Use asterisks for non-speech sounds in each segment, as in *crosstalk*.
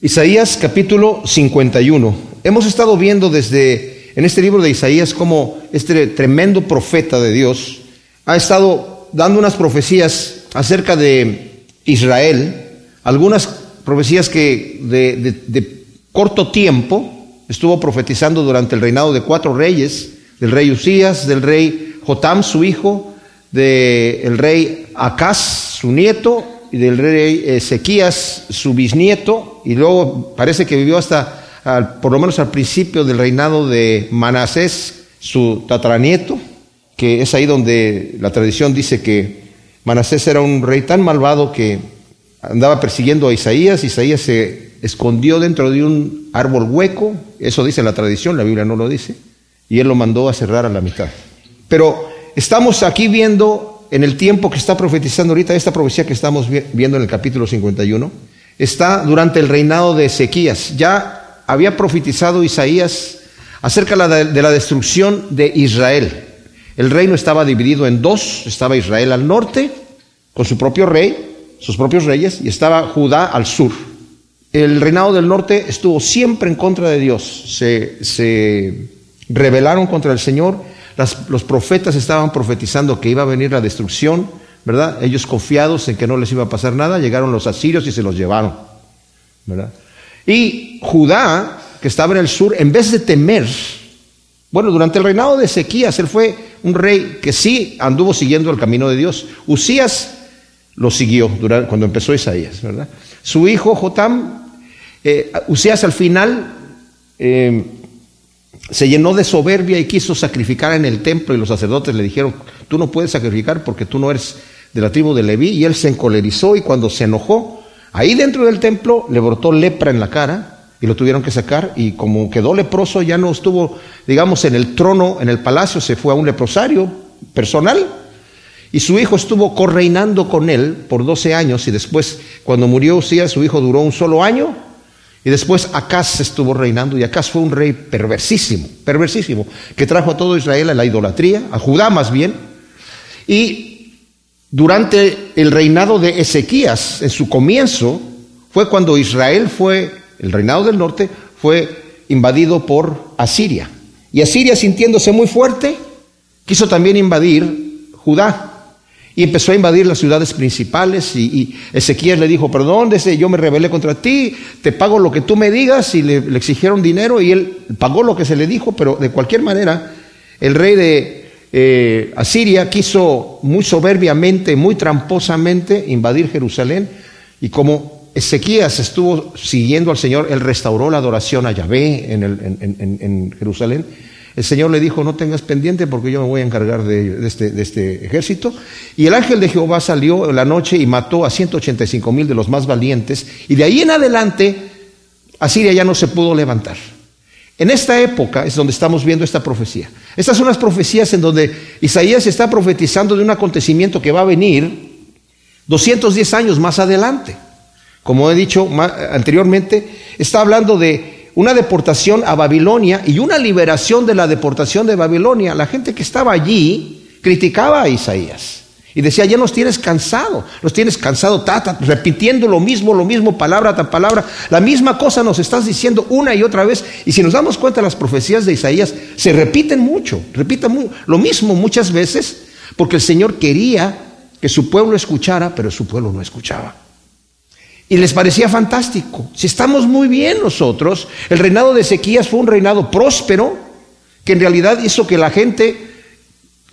Isaías capítulo 51. Hemos estado viendo desde en este libro de Isaías cómo este tremendo profeta de Dios ha estado dando unas profecías acerca de Israel, algunas profecías que de, de corto tiempo estuvo profetizando durante el reinado de cuatro reyes, del rey Usías, del rey Jotam, su hijo, del rey Acaz, su nieto, del rey Ezequías, su bisnieto, y luego parece que vivió hasta, por lo menos al principio del reinado de Manasés, su tataranieto, que es ahí donde la tradición dice que Manasés era un rey tan malvado que andaba persiguiendo a Isaías, Isaías se escondió dentro de un árbol hueco, eso dice la tradición, la Biblia no lo dice, y él lo mandó a cerrar a la mitad. Pero estamos aquí viendo en el tiempo que está profetizando ahorita, esta profecía que estamos viendo en el capítulo 51, está durante el reinado de Ezequías. Ya había profetizado Isaías acerca de la destrucción de Israel. El reino estaba dividido en dos, estaba Israel al norte, con su propio rey, sus propios reyes, y estaba Judá al sur. El reinado del norte estuvo siempre en contra de Dios, se, se rebelaron contra el Señor los profetas estaban profetizando que iba a venir la destrucción, ¿verdad? Ellos confiados en que no les iba a pasar nada, llegaron los asirios y se los llevaron, ¿verdad? Y Judá, que estaba en el sur, en vez de temer, bueno, durante el reinado de Ezequías, él fue un rey que sí anduvo siguiendo el camino de Dios. Usías lo siguió durante, cuando empezó Isaías, ¿verdad? Su hijo Jotam, eh, Usías al final eh, se llenó de soberbia y quiso sacrificar en el templo y los sacerdotes le dijeron, tú no puedes sacrificar porque tú no eres de la tribu de Leví y él se encolerizó y cuando se enojó, ahí dentro del templo le brotó lepra en la cara y lo tuvieron que sacar y como quedó leproso ya no estuvo, digamos, en el trono, en el palacio, se fue a un leprosario personal. Y su hijo estuvo correinando con él por 12 años y después cuando murió Usías su hijo duró un solo año y después Acaz estuvo reinando y Acaz fue un rey perversísimo, perversísimo, que trajo a todo Israel a la idolatría, a Judá más bien. Y durante el reinado de Ezequías, en su comienzo, fue cuando Israel fue, el reinado del norte, fue invadido por Asiria. Y Asiria, sintiéndose muy fuerte, quiso también invadir Judá y empezó a invadir las ciudades principales y, Ezequiel le dijo, perdón, yo me rebelé contra ti, te pago lo que tú me digas y le, exigieron dinero y él pagó lo que se le dijo, pero de cualquier manera el rey de eh, Asiria quiso muy soberbiamente, muy tramposamente invadir Jerusalén y como Ezequías estuvo siguiendo al Señor, él restauró la adoración a Yahvé en Jerusalén el Señor le dijo, no tengas pendiente porque yo me voy a encargar de, este, este, ejército. Y el ángel de Jehová salió la noche y mató a 185 mil de los más valientes. Y de ahí en adelante, Asiria ya no se pudo levantar. En esta época es donde estamos viendo esta profecía. Estas son las profecías en donde Isaías está profetizando de un acontecimiento que va a venir 210 años más adelante. Como he dicho anteriormente, está hablando de una deportación a Babilonia y una liberación de la deportación de Babilonia. La gente que estaba allí criticaba a Isaías y decía, ya nos tienes cansado, nos tienes cansado, repitiendo lo mismo, lo mismo, palabra tras palabra, la misma cosa nos estás diciendo una y otra vez. Y si nos damos cuenta, las profecías de Isaías se repiten mucho, repiten lo mismo muchas veces, porque el Señor quería que su pueblo escuchara, pero su pueblo no escuchaba. Y les parecía fantástico. Si estamos muy bien nosotros, el reinado de Ezequías fue un reinado próspero, que en realidad hizo que la gente,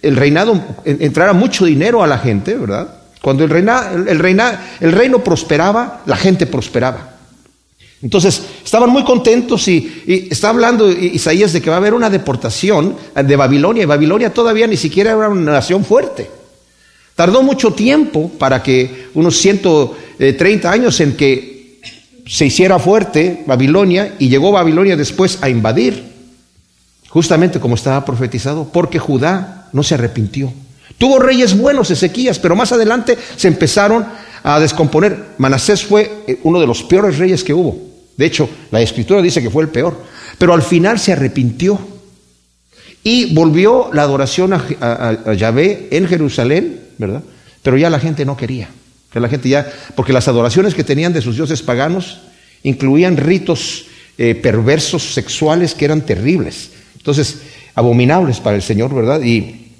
el reinado, entrara mucho dinero a la gente, ¿verdad? Cuando el, el, el reino prosperaba, la gente prosperaba. Entonces, estaban muy contentos y, y, está hablando Isaías de que va a haber una deportación de Babilonia. Y Babilonia todavía ni siquiera era una nación fuerte. Tardó mucho tiempo para que, unos 130 años en que se hiciera fuerte Babilonia y llegó Babilonia después a invadir, justamente como estaba profetizado, porque Judá no se arrepintió. Tuvo reyes buenos Ezequías, pero más adelante se empezaron a descomponer. Manasés fue eh, uno de los peores reyes que hubo. De hecho, la escritura dice que fue el peor. Pero al final se arrepintió y volvió la adoración a, a Yahvé en Jerusalén ¿verdad? Pero ya la gente no quería. La gente ya, porque las adoraciones que tenían de sus dioses paganos incluían ritos eh, perversos sexuales que eran terribles. Entonces, abominables para el Señor, ¿verdad? Y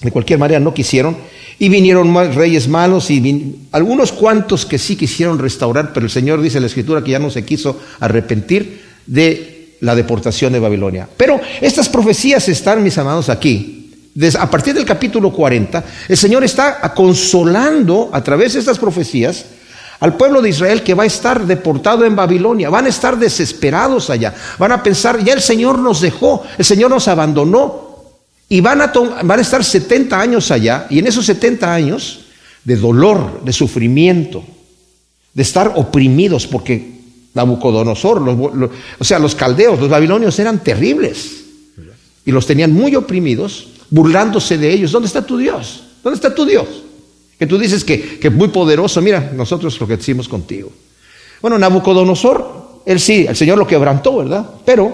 de cualquier manera no quisieron. Y vinieron reyes malos y algunos cuantos que sí quisieron restaurar, pero el Señor dice en la Escritura que ya no se quiso arrepentir de la deportación de Babilonia. Pero estas profecías están, mis amados, aquí. A partir del capítulo 40, el Señor está consolando a través de estas profecías al pueblo de Israel que va a estar deportado en Babilonia. Van a estar desesperados allá. Van a pensar, ya el Señor nos dejó, el Señor nos abandonó. Y van a, van a estar 70 años allá. Y en esos 70 años de dolor, de sufrimiento, de estar oprimidos, porque Nabucodonosor, o sea, los caldeos, los babilonios eran terribles. Y los tenían muy oprimidos, burlándose de ellos. ¿Dónde está tu Dios? ¿Dónde está tu Dios? Que tú dices que, es muy poderoso, mira, nosotros lo que decimos contigo. Bueno, Nabucodonosor, él sí, el Señor lo quebrantó, ¿verdad? Pero,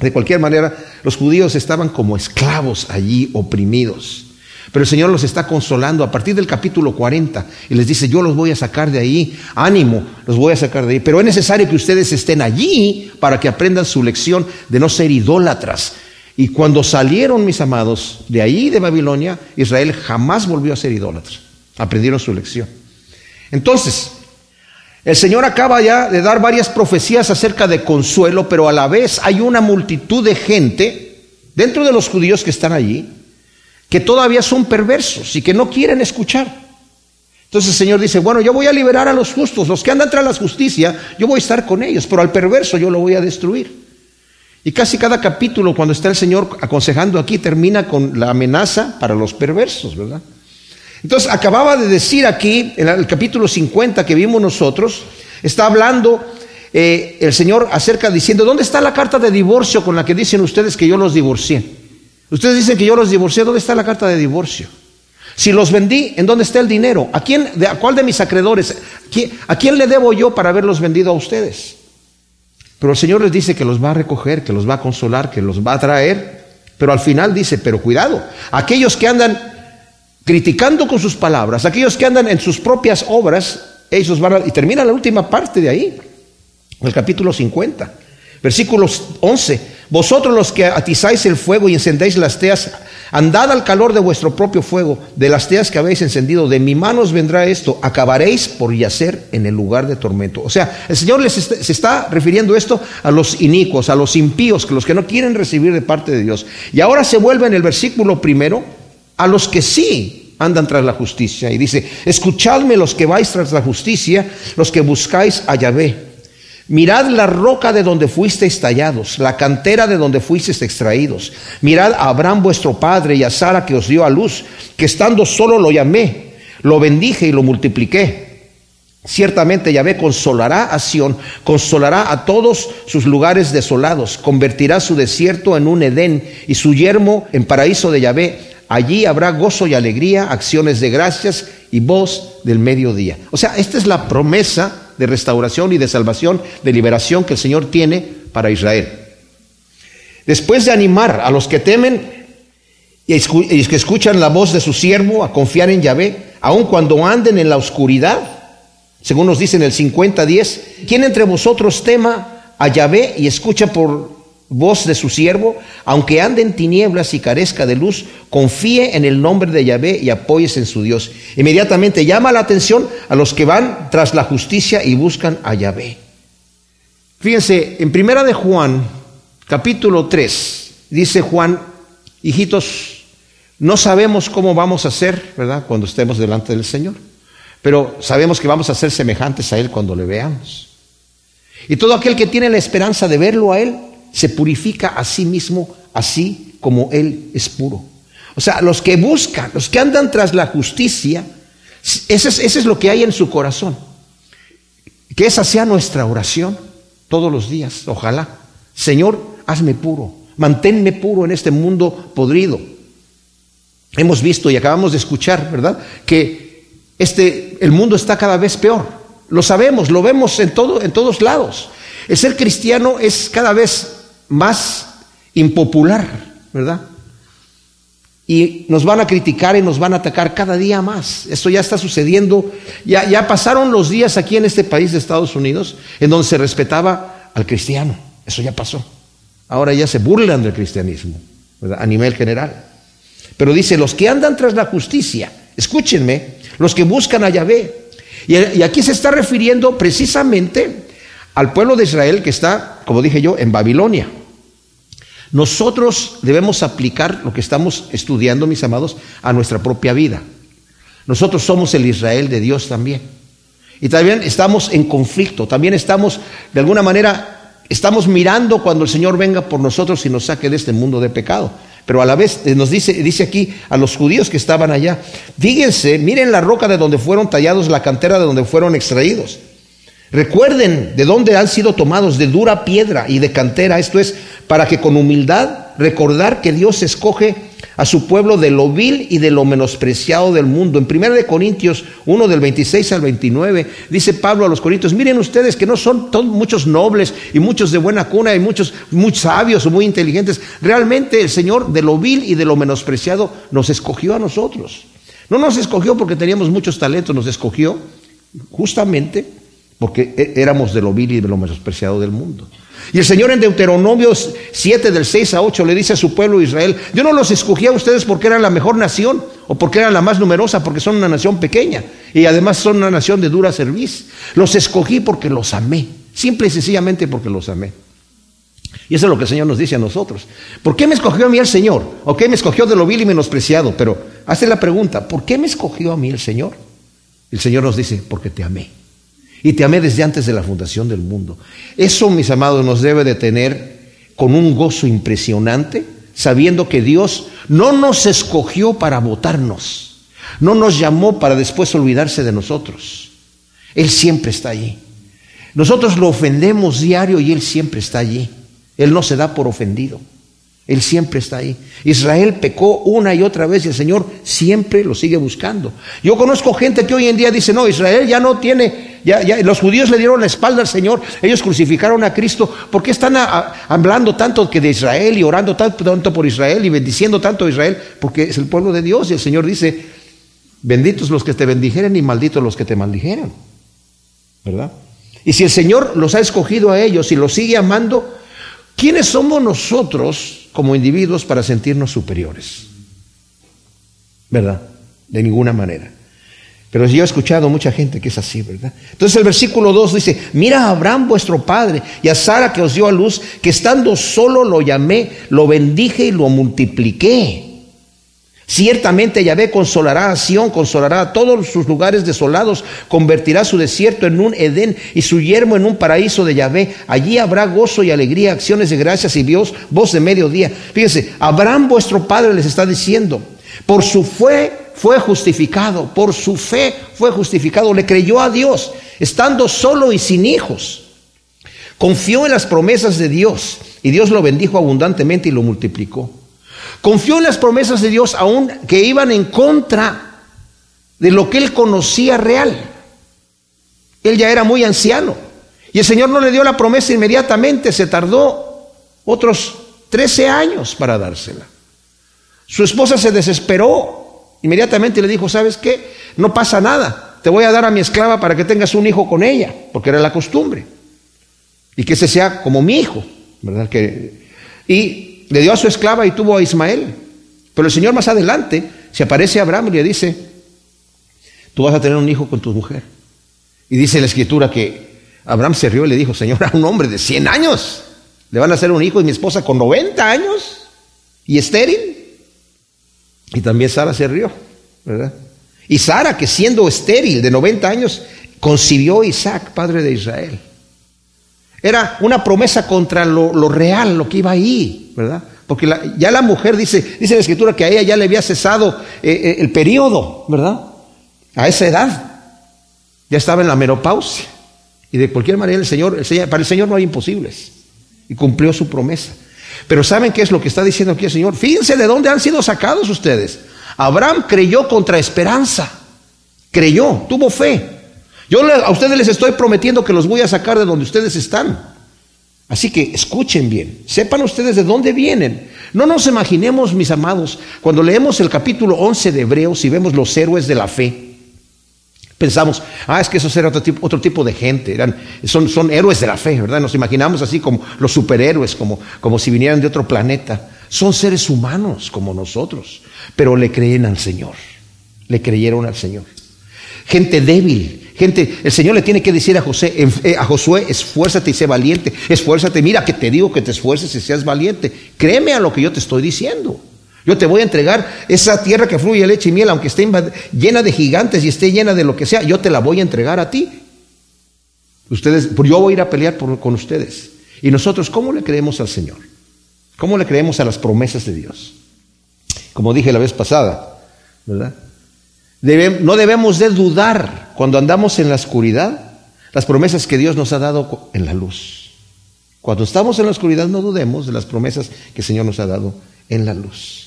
de cualquier manera, los judíos estaban como esclavos allí, oprimidos. Pero el Señor los está consolando a partir del capítulo 40 y les dice, yo los voy a sacar de ahí, ánimo, los voy a sacar de ahí. Pero es necesario que ustedes estén allí para que aprendan su lección de no ser idólatras. Y cuando salieron, mis amados, de ahí, de Babilonia, Israel jamás volvió a ser idólatra. Aprendieron su lección. Entonces, el Señor acaba ya de dar varias profecías acerca de consuelo, pero a la vez hay una multitud de gente dentro de los judíos que están allí que todavía son perversos y que no quieren escuchar. Entonces el Señor dice, bueno, yo voy a liberar a los justos, los que andan tras la justicia, yo voy a estar con ellos, pero al perverso yo lo voy a destruir. Y casi cada capítulo, cuando está el Señor aconsejando aquí, termina con la amenaza para los perversos, ¿verdad? Entonces, acababa de decir aquí, en el capítulo 50 que vimos nosotros, está hablando eh, el Señor acerca diciendo, ¿dónde está la carta de divorcio con la que dicen ustedes que yo los divorcié? Ustedes dicen que yo los divorcié, ¿dónde está la carta de divorcio? Si los vendí, ¿en dónde está el dinero? ¿A quién, a cuál de mis acreedores? ¿A quién le debo yo para haberlos vendido a ustedes? Pero el Señor les dice que los va a recoger, que los va a consolar, que los va a traer. Pero al final dice, pero cuidado, aquellos que andan criticando con sus palabras, aquellos que andan en sus propias obras, ellos van a, y termina la última parte de ahí, el capítulo 50, versículos 11, vosotros los que atizáis el fuego y encendéis las teas, andad al calor de vuestro propio fuego, de las teas que habéis encendido, de mi manos vendrá esto, acabaréis por yacer en el lugar de tormento. O sea, el Señor les se está refiriendo esto a los inicuos, a los impíos, los que no quieren recibir de parte de Dios. Y ahora se vuelve en el versículo primero, a los que sí andan tras la justicia. Y dice, escuchadme los que vais tras la justicia, los que buscáis a Yahvé. Mirad la roca de donde fuisteis tallados, la cantera de donde fuisteis extraídos. Mirad a Abraham vuestro padre y a Sara que os dio a luz, que estando solo lo llamé, lo bendije y lo multipliqué. Ciertamente Yahvé consolará a Sión, consolará a todos sus lugares desolados, convertirá su desierto en un Edén y su yermo en paraíso de Yahvé Allí habrá gozo y alegría, acciones de gracias y voz del mediodía. O sea, esta es la promesa de restauración y de salvación, de liberación que el Señor tiene para Israel. Después de animar a los que temen y que escuchan la voz de su siervo a confiar en Yahvé, aun cuando anden en la oscuridad, según nos dice en el 50-10, ¿quién entre vosotros tema a Yahvé y escucha por voz de su siervo, aunque ande en tinieblas y carezca de luz, confíe en el nombre de Yahvé y apóyese en su Dios. Inmediatamente llama la atención a los que van tras la justicia y buscan a Yahvé. Fíjense, en primera de Juan, capítulo 3, dice Juan, hijitos, no sabemos cómo vamos a ser, ¿verdad?, cuando estemos delante del Señor, pero sabemos que vamos a ser semejantes a Él cuando le veamos. Y todo aquel que tiene la esperanza de verlo a Él, se purifica a sí mismo así como Él es puro. O sea, los que buscan, los que andan tras la justicia, ese es, es lo que hay en su corazón. Que esa sea nuestra oración todos los días, ojalá. Señor, hazme puro, manténme puro en este mundo podrido. Hemos visto y acabamos de escuchar, ¿verdad? Que este, el mundo está cada vez peor. Lo sabemos, lo vemos en, todo, en todos lados. El ser cristiano es cada vez más impopular, ¿verdad? y nos van a criticar y nos van a atacar cada día más. Esto ya está sucediendo. Ya, ya pasaron los días aquí en este país de Estados Unidos en donde se respetaba al cristiano. Eso ya pasó. Ahora ya se burlan del cristianismo a nivel general. Pero dice, los que andan tras la justicia, escúchenme, los que buscan a Yahvé. Y aquí se está refiriendo precisamente al pueblo de Israel que está, como dije yo, en Babilonia. Nosotros debemos aplicar lo que estamos estudiando, mis amados, a nuestra propia vida. Nosotros somos el Israel de Dios también. Y también estamos en conflicto, también estamos, de alguna manera, estamos mirando cuando el Señor venga por nosotros y nos saque de este mundo de pecado. Pero a la vez eh, nos dice, dice aquí a los judíos que estaban allá, fíjense, miren la roca de donde fueron tallados, la cantera de donde fueron extraídos. Recuerden de dónde han sido tomados, de dura piedra y de cantera. Esto es para que con humildad recordar que Dios escoge a su pueblo de lo vil y de lo menospreciado del mundo. En 1 de Corintios 1 del 26 al 29 dice Pablo a los Corintios, miren ustedes que no son todos muchos nobles y muchos de buena cuna y muchos muy sabios o muy inteligentes. Realmente el Señor de lo vil y de lo menospreciado nos escogió a nosotros. No nos escogió porque teníamos muchos talentos, nos escogió justamente porque e-, éramos de lo vil y de lo menospreciado del mundo. Y el Señor en Deuteronomio 7 del 6 a 8 le dice a su pueblo Israel, yo no los escogí a ustedes porque eran la mejor nación o porque eran la más numerosa, porque son una nación pequeña y además son una nación de dura serviz. Los escogí porque los amé, simple y sencillamente porque los amé. Y eso es lo que el Señor nos dice a nosotros. ¿Por qué me escogió a mí el Señor? ¿O qué me escogió de lo vil y menospreciado? Pero hace la pregunta, ¿por qué me escogió a mí el Señor? El Señor nos dice, porque te amé y te amé desde antes de la fundación del mundo. Eso, mis amados, nos debe de tener con un gozo impresionante, sabiendo que Dios no nos escogió para votarnos, no nos llamó para después olvidarse de nosotros. Él siempre está allí. Nosotros lo ofendemos diario y Él siempre está allí. Él no se da por ofendido. Él siempre está ahí. Israel pecó una y otra vez y el Señor siempre lo sigue buscando. Yo conozco gente que hoy en día dice, no, Israel ya no tiene, ya, ya los judíos le dieron la espalda al Señor, ellos crucificaron a Cristo. ¿Por qué están hablando tanto que de Israel y orando tanto, por Israel y bendiciendo tanto a Israel? Porque es el pueblo de Dios y el Señor dice, benditos los que te bendijeren y malditos los que te maldijeran. ¿Verdad? Y si el Señor los ha escogido a ellos y los sigue amando, ¿quiénes somos nosotros? Como individuos para sentirnos superiores. ¿Verdad? De ninguna manera. Pero yo he escuchado mucha gente que es así, ¿verdad? Entonces el versículo 2 dice, mira a Abraham vuestro padre y a Sara que os dio a luz, que estando solo lo llamé, lo bendije y lo multipliqué. Ciertamente Yahvé consolará a Sión, consolará a todos sus lugares desolados, convertirá su desierto en un Edén y su yermo en un paraíso de Yahvé. Allí habrá gozo y alegría, acciones de gracias y Dios, voz de mediodía. Fíjense, Abraham vuestro padre les está diciendo, por su fe fue justificado, por su fe fue justificado, le creyó a Dios, estando solo y sin hijos. Confió en las promesas de Dios y Dios lo bendijo abundantemente y lo multiplicó. Confió en las promesas de Dios aún que iban en contra de lo que él conocía real. Él ya era muy anciano. Y el Señor no le dio la promesa inmediatamente, se tardó otros 13 años para dársela. Su esposa se desesperó. Inmediatamente le dijo, ¿sabes qué? No pasa nada. Te voy a dar a mi esclava para que tengas un hijo con ella, porque era la costumbre. Y que ese sea como mi hijo, ¿verdad? Que, y le dio a su esclava y tuvo a Ismael. Pero el Señor más adelante se aparece a Abraham y le dice, tú vas a tener un hijo con tu mujer. Y dice la escritura que Abraham se rió y le dijo, Señor, a un hombre de 100 años le van a hacer un hijo y mi esposa con 90 años y estéril. Y también Sara se rió, ¿verdad? Y Sara, que siendo estéril de 90 años, concibió a Isaac, padre de Israel. Era una promesa contra lo, real, lo que iba ahí, ¿verdad? Porque ya la mujer dice, dice la escritura que a ella ya le había cesado eh, eh, el periodo, ¿verdad? A esa edad. Ya estaba en la menopausia. Y de cualquier manera el Señor, para el Señor no hay imposibles. Y cumplió su promesa. Pero ¿saben qué es lo que está diciendo aquí el Señor? Fíjense de dónde han sido sacados ustedes. Abraham creyó contra esperanza. Creyó, tuvo fe. Yo a ustedes les estoy prometiendo que los voy a sacar de donde ustedes están. Así que escuchen bien, sepan ustedes de dónde vienen. No nos imaginemos, mis amados, cuando leemos el capítulo 11 de Hebreos y vemos los héroes de la fe, Pensamos, ah, es que esos eran otro tipo, otro tipo de gente, eran, son, son, héroes de la fe, ¿verdad? Nos imaginamos así como los superhéroes, como, como si vinieran de otro planeta. Son seres humanos como nosotros, pero le creen al Señor, le creyeron al Señor. Gente débil, gente, el Señor le tiene que decir a, José, eh, a Josué, esfuérzate y sé valiente, esfuérzate, mira que te digo que te esfuerces y seas valiente, créeme a lo que yo te estoy diciendo. Yo te voy a entregar esa tierra que fluye leche y miel, aunque esté llena de gigantes y esté llena de lo que sea, yo te la voy a entregar a ti. Ustedes, yo voy a ir a pelear con ustedes. Y nosotros, ¿cómo le creemos al Señor? ¿Cómo le creemos a las promesas de Dios? Como dije la vez pasada, ¿verdad? No debemos de dudar cuando andamos en la oscuridad las promesas que Dios nos ha dado en la luz. Cuando estamos en la oscuridad no dudemos de las promesas que el Señor nos ha dado en la luz.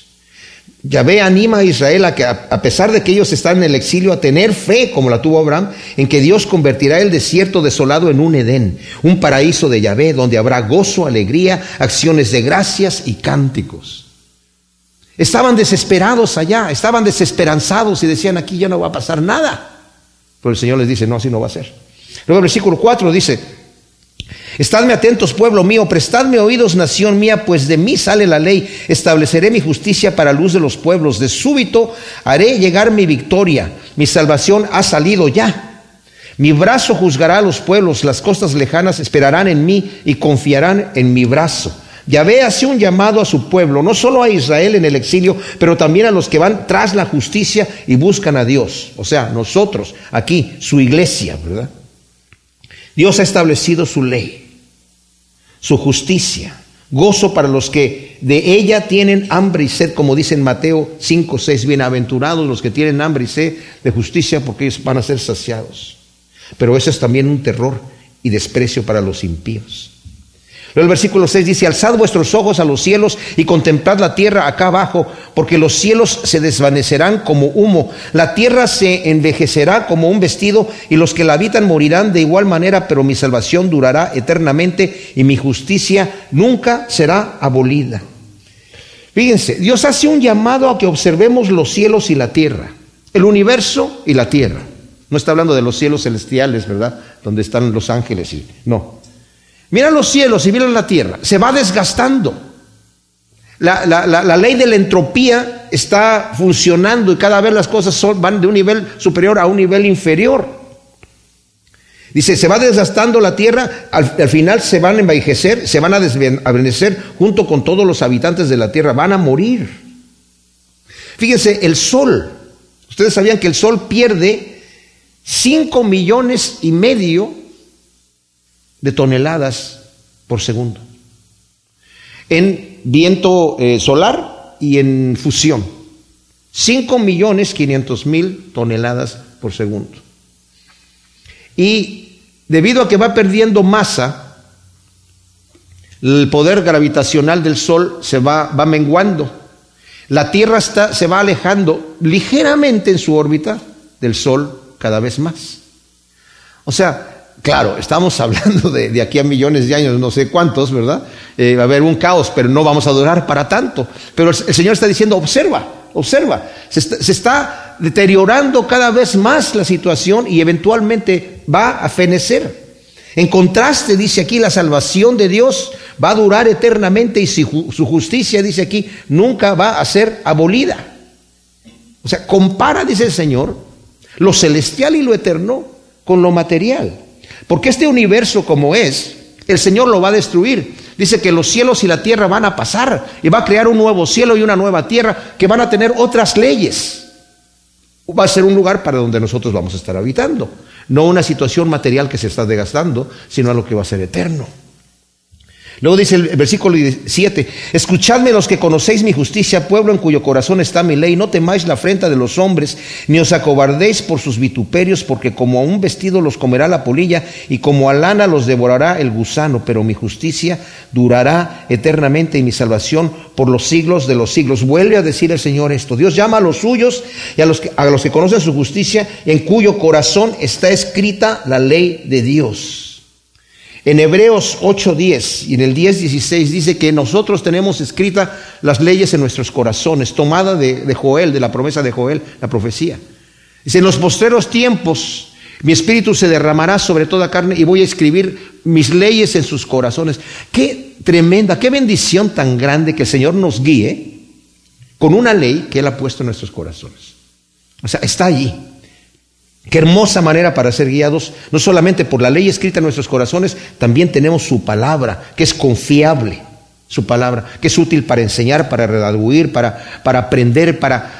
Yahvé anima a Israel a que, a pesar de que ellos están en el exilio, a tener fe, como la tuvo Abraham, en que Dios convertirá el desierto desolado en un Edén, un paraíso de Yahvé, donde habrá gozo, alegría, acciones de gracias y cánticos. Estaban desesperados allá, estaban desesperanzados y decían, aquí ya no va a pasar nada. Pero el Señor les dice, no, así no va a ser. Luego el versículo 4 dice, Estadme atentos, pueblo mío, prestadme oídos, nación mía, pues de mí sale la ley. Estableceré mi justicia para luz de los pueblos. De súbito haré llegar mi victoria. Mi salvación ha salido ya. Mi brazo juzgará a los pueblos, las costas lejanas esperarán en mí y confiarán en mi brazo. Yahvé hace un llamado a su pueblo, no solo a Israel en el exilio, pero también a los que van tras la justicia y buscan a Dios. O sea, nosotros, aquí, su iglesia, ¿verdad? Dios ha establecido su ley, su justicia, gozo para los que de ella tienen hambre y sed, como dice en Mateo 5, 6, bienaventurados los que tienen hambre y sed de justicia, porque ellos van a ser saciados. Pero eso es también un terror y desprecio para los impíos. El versículo 6 dice, alzad vuestros ojos a los cielos y contemplad la tierra acá abajo, porque los cielos se desvanecerán como humo, la tierra se envejecerá como un vestido y los que la habitan morirán de igual manera, pero mi salvación durará eternamente y mi justicia nunca será abolida. Fíjense, Dios hace un llamado a que observemos los cielos y la tierra, el universo y la tierra. No está hablando de los cielos celestiales, ¿verdad? Donde están los ángeles. Y, no, Mira los cielos y mira la tierra, se va desgastando. La, ley de la entropía está funcionando y cada vez las cosas van de un nivel superior a un nivel inferior. Dice, se va desgastando la tierra, al, final se van a envejecer, se van a desvanecer junto con todos los habitantes de la tierra, van a morir. Fíjense, el sol, ustedes sabían que el sol pierde 5 millones y medio de toneladas por segundo. En viento eh, solar y en fusión. 5 millones 500 mil toneladas por segundo. Y debido a que va perdiendo masa, el poder gravitacional del Sol se va, va menguando. La Tierra está, se va alejando ligeramente en su órbita del Sol cada vez más. O sea, Claro, estamos hablando de, aquí a millones de años, no sé cuántos, ¿verdad? Eh, va a haber un caos, pero no vamos a durar para tanto. Pero el, Señor está diciendo, observa, observa, se está, deteriorando cada vez más la situación y eventualmente va a fenecer. En contraste, dice aquí, la salvación de Dios va a durar eternamente y su justicia, dice aquí, nunca va a ser abolida. O sea, compara, dice el Señor, lo celestial y lo eterno con lo material. Porque este universo como es, el Señor lo va a destruir. Dice que los cielos y la tierra van a pasar y va a crear un nuevo cielo y una nueva tierra que van a tener otras leyes. Va a ser un lugar para donde nosotros vamos a estar habitando. No una situación material que se está desgastando, sino a lo que va a ser eterno. Luego dice el versículo 7, escuchadme los que conocéis mi justicia, pueblo en cuyo corazón está mi ley, no temáis la afrenta de los hombres, ni os acobardéis por sus vituperios, porque como a un vestido los comerá la polilla, y como a lana los devorará el gusano, pero mi justicia durará eternamente y mi salvación por los siglos de los siglos. Vuelve a decir el Señor esto, Dios llama a los suyos y a los que, a los que conocen su justicia, en cuyo corazón está escrita la ley de Dios. En Hebreos 8:10 y en el 10:16 dice que nosotros tenemos escritas las leyes en nuestros corazones, tomada de, Joel, de la promesa de Joel, la profecía. Dice, en los postreros tiempos mi espíritu se derramará sobre toda carne y voy a escribir mis leyes en sus corazones. Qué tremenda, qué bendición tan grande que el Señor nos guíe con una ley que Él ha puesto en nuestros corazones. O sea, está allí. Qué hermosa manera para ser guiados, no solamente por la ley escrita en nuestros corazones, también tenemos su palabra, que es confiable, su palabra, que es útil para enseñar, para redaguir, para, para aprender, para,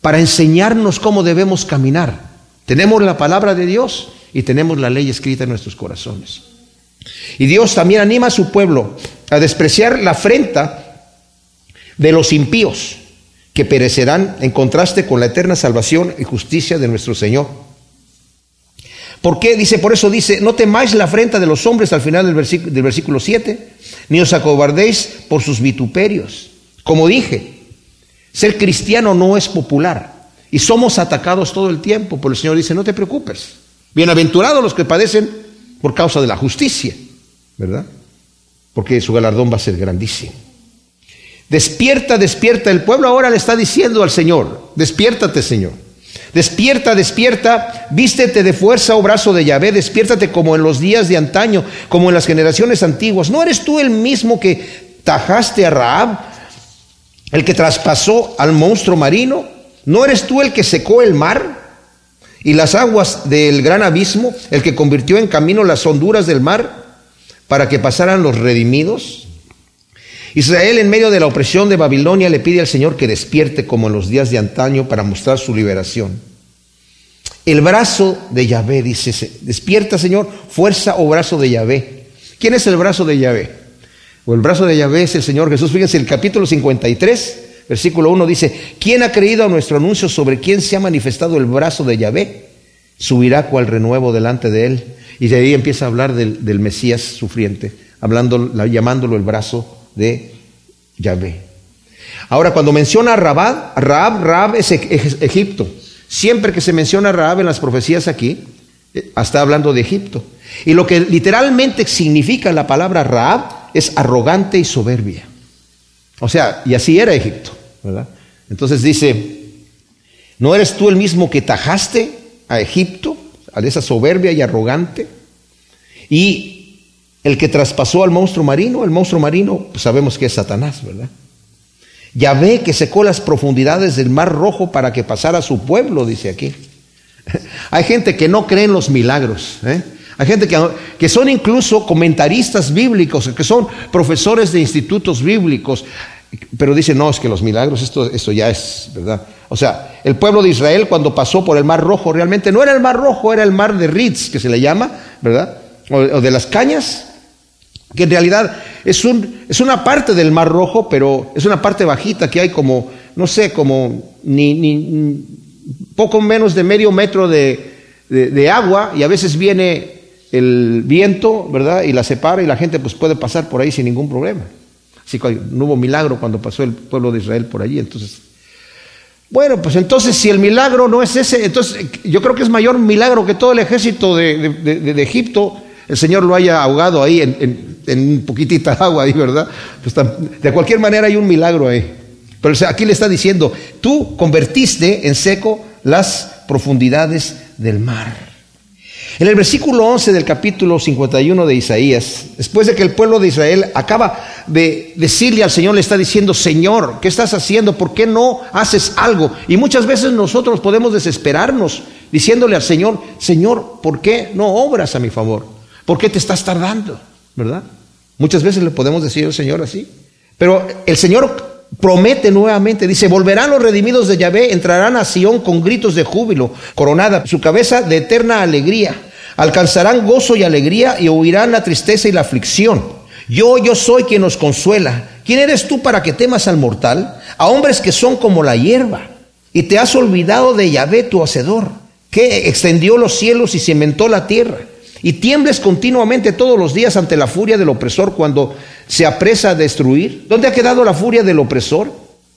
para enseñarnos cómo debemos caminar. Tenemos la palabra de Dios y tenemos la ley escrita en nuestros corazones. Y Dios también anima a su pueblo a despreciar la afrenta de los impíos, que perecerán en contraste con la eterna salvación y justicia de nuestro Señor. ¿Por qué? Dice, por eso dice, no temáis la afrenta de los hombres al final del versículo, del versículo 7, ni os acobardéis por sus vituperios. Como dije, ser cristiano no es popular y somos atacados todo el tiempo, pero el Señor dice, no te preocupes. Bienaventurados los que padecen por causa de la justicia, ¿verdad? Porque su galardón va a ser grandísimo. Despierta, despierta. El pueblo ahora le está diciendo al Señor, despiértate Señor. Despierta, despierta, vístete de fuerza, oh brazo de Yahvé, despiértate como en los días de antaño, como en las generaciones antiguas. ¿No eres tú el mismo que tajaste a Raab, el que traspasó al monstruo marino? ¿No eres tú el que secó el mar y las aguas del gran abismo, el que convirtió en camino las honduras del mar para que pasaran los redimidos? Israel en medio de la opresión de Babilonia le pide al Señor que despierte como en los días de antaño para mostrar su liberación. El brazo de Yahvé, dice, despierta Señor, fuerza o brazo de Yahvé. ¿Quién es el brazo de Yahvé? O el brazo de Yahvé es el Señor Jesús. Fíjense, el capítulo 53, versículo 1 dice, ¿quién ha creído a nuestro anuncio sobre quién se ha manifestado el brazo de Yahvé? Subirá cual renuevo delante de él. Y de ahí empieza a hablar del, del Mesías sufriente, hablando, llamándolo el brazo de Yahvé. Ahora, cuando menciona a Raab, Raab es Egipto. Siempre que se menciona a Raab en las profecías aquí, eh, está hablando de Egipto. Y lo que literalmente significa la palabra Raab es arrogante y soberbia. O sea, y así era Egipto, ¿verdad? Entonces dice, ¿no eres tú el mismo que tajaste a Egipto, a esa soberbia y arrogante? Y el que traspasó al monstruo marino, el monstruo marino, pues sabemos que es Satanás, ¿verdad? ve que secó las profundidades del mar rojo para que pasara su pueblo, dice aquí. *laughs* Hay gente que no cree en los milagros. ¿eh? Hay gente que, que, son incluso comentaristas bíblicos, que son profesores de institutos bíblicos, pero dicen, no, es que los milagros, esto, esto ya es, ¿verdad? O sea, el pueblo de Israel cuando pasó por el mar rojo, realmente no era el mar rojo, era el mar de Ritz, que se le llama, ¿verdad? o de las cañas, que en realidad es, un, es una parte del Mar Rojo, pero es una parte bajita que hay como, no sé, como ni, ni poco menos de medio metro de, de, agua y a veces viene el viento, ¿verdad? Y la separa y la gente pues puede pasar por ahí sin ningún problema. Así que no hubo milagro cuando pasó el pueblo de Israel por allí, entonces... Bueno, pues entonces si el milagro no es ese, entonces yo creo que es mayor milagro que todo el ejército de, de Egipto el Señor lo haya ahogado ahí en, un poquitita agua ahí, ¿verdad? Pues de cualquier manera hay un milagro ahí. Pero aquí le está diciendo, tú convertiste en seco las profundidades del mar. En el versículo 11 del capítulo 51 de Isaías, después de que el pueblo de Israel acaba de decirle al Señor, le está diciendo, Señor, ¿qué estás haciendo? ¿Por qué no haces algo? Y muchas veces nosotros podemos desesperarnos diciéndole al Señor, Señor, ¿por qué no obras a mi favor? ¿Por qué te estás tardando? ¿Verdad? Muchas veces le podemos decir al Señor así. Pero el Señor promete nuevamente, dice, volverán los redimidos de Yahvé, entrarán a Sión con gritos de júbilo, coronada su cabeza de eterna alegría. Alcanzarán gozo y alegría y huirán la tristeza y la aflicción. Yo, yo soy quien nos consuela. ¿Quién eres tú para que temas al mortal? A hombres que son como la hierba. Y te has olvidado de Yahvé tu hacedor, que extendió los cielos y cimentó la tierra y tiembles continuamente todos los días ante la furia del opresor cuando se apresa a destruir. ¿Dónde ha quedado la furia del opresor?